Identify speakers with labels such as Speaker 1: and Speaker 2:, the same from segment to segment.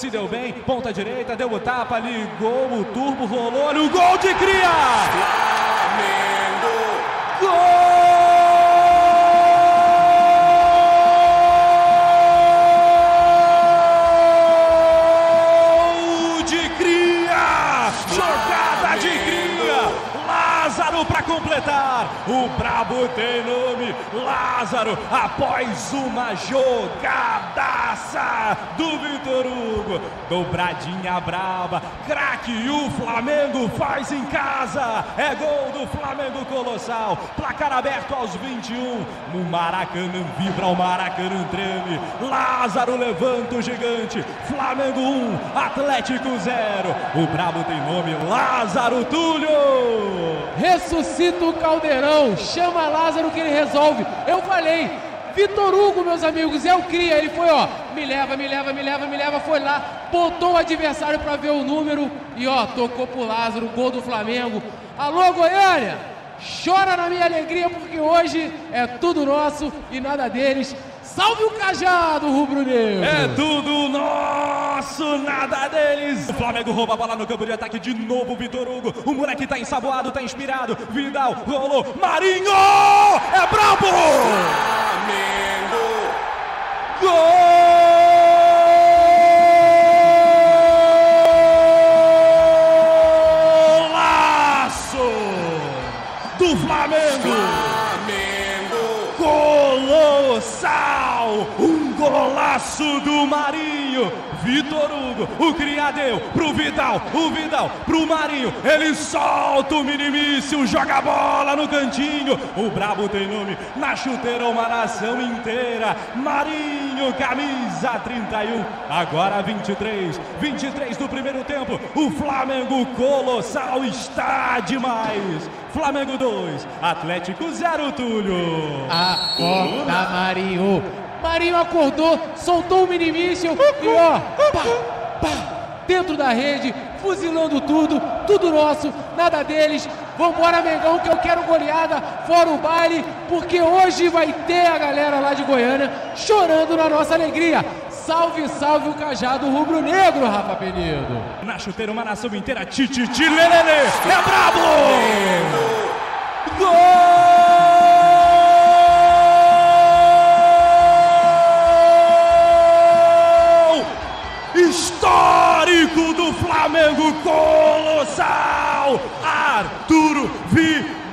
Speaker 1: Se deu bem, ponta direita, deu o tapa, ligou o turbo, rolou, olha o gol de cria!
Speaker 2: Flamengo!
Speaker 1: Gol Lázaro para completar. O Brabo tem nome. Lázaro após uma jogadaça do Vitor Hugo. Dobradinha braba. Craque o Flamengo faz em casa. É gol do Flamengo Colossal. Placar aberto aos 21. O Maracanã vibra, o Maracanã treme. Lázaro levanta o gigante. Flamengo 1, Atlético 0. O Brabo tem nome Lázaro Túlio.
Speaker 3: Ressuscita o caldeirão, chama Lázaro que ele resolve. Eu falei, Vitor Hugo, meus amigos, é o cria. Ele foi, ó, me leva, me leva, me leva, me leva. Foi lá, botou o adversário para ver o número e, ó, tocou pro Lázaro, gol do Flamengo. Alô, Goiânia! Chora na minha alegria porque hoje é tudo nosso e nada deles. Salve o cajado, rubro-negro!
Speaker 1: É tudo nosso, nada deles. O Flamengo rouba a bola no campo de ataque de novo. Vitor Hugo, o moleque tá ensaboado, tá inspirado. Vidal rolou, Marinho! É brabo!
Speaker 2: Flamengo!
Speaker 1: Golaço do Flamengo!
Speaker 2: Flamengo!
Speaker 1: Colossal! Golaço do Marinho! Vitor Hugo, o criadeu pro Vidal, o Vidal pro Marinho, ele solta o minimício, joga a bola no cantinho. O Brabo tem nome na chuteira, uma nação inteira. Marinho, camisa 31, agora 23, 23 do primeiro tempo. O Flamengo Colossal está demais. Flamengo 2, Atlético 0, Túlio.
Speaker 3: Acorda, Marinho. Marinho acordou, soltou o minimício e ó, pá, pá, dentro da rede, fuzilando tudo, tudo nosso, nada deles. Vambora, Mengão, que eu quero goleada, fora o baile, porque hoje vai ter a galera lá de Goiânia chorando na nossa alegria. Salve, salve o cajado rubro-negro, Rafa Penido.
Speaker 1: Na chuteira, uma nação inteira, tititi, lelele, é brabo! Gol!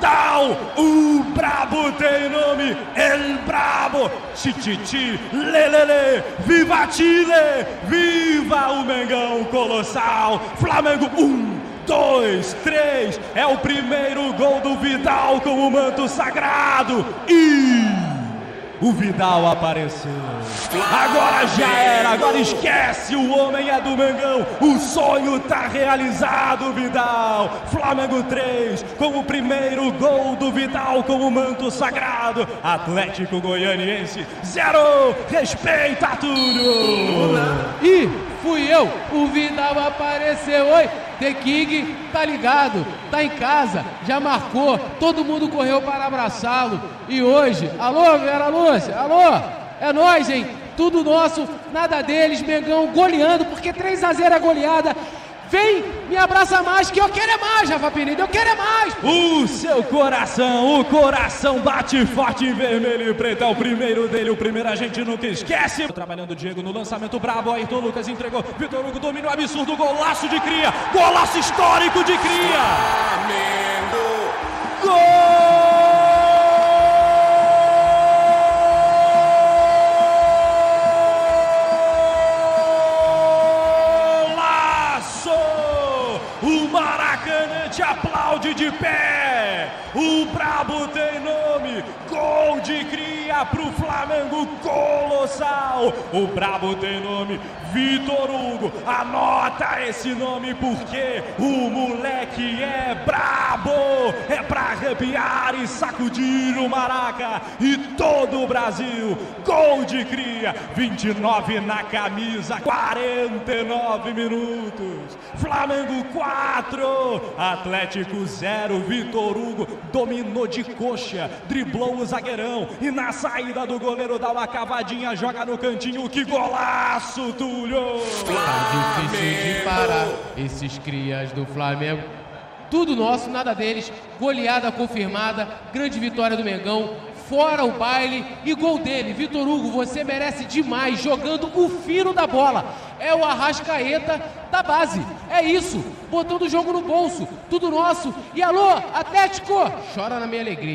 Speaker 1: Vidal, o brabo tem nome, El Brabo, Tititi, Lelele, Viva Chile, viva o Mengão Colossal, Flamengo 1, dois, três. É o primeiro gol do Vidal com o manto sagrado. E o Vidal apareceu. Agora já era, agora esquece. O homem é do Mengão. O sonho tá realizado, Vidal. Flamengo 3, com o primeiro gol do Vidal com o manto sagrado. Atlético Goianiense 0. Respeita tudo.
Speaker 3: E fui eu, o Vidal apareceu. Oi, The King tá ligado, tá em casa, já marcou, todo mundo correu para abraçá-lo. E hoje, alô, Vera Lúcia, alô, é nós, hein? Tudo nosso, nada deles, Mengão goleando, porque 3 a 0 é goleada. Vem, me abraça mais, que eu quero é mais, Rafa Penido, eu quero é mais.
Speaker 1: O seu coração, o coração bate forte em vermelho e preto. É o primeiro dele, o primeiro a gente nunca esquece. Trabalhando o Diego no lançamento brabo. Ayrton Lucas entregou. Vitor Hugo domínio absurdo. Golaço de cria. Golaço histórico de cria.
Speaker 2: Flamengo!
Speaker 1: Golaço! De pé. O Brabo tem nome. Gol de cria pro Flamengo Colossal. O Brabo tem nome. Vitor Hugo. Anota esse nome porque o moleque é brabo. É pra arrepiar e sacudir o Maraca e todo o Brasil. Gol de cria. 29 na camisa. 49 minutos. Flamengo 4. Atlético 0. Vitor Hugo dominou de coxa. Driblou o zagueirão. E na saída do goleiro da cavadinha, joga no cantinho. Que golaço, Túlio!
Speaker 3: Tá difícil de parar esses crias do Flamengo. Tudo nosso, nada deles. Goleada confirmada, grande vitória do Mengão. Fora o baile e gol dele. Vitor Hugo, você merece demais jogando o fino da bola. É o Arrascaeta da base. É isso. Botando o jogo no bolso. Tudo nosso. E alô, Atlético! Chora na minha alegria.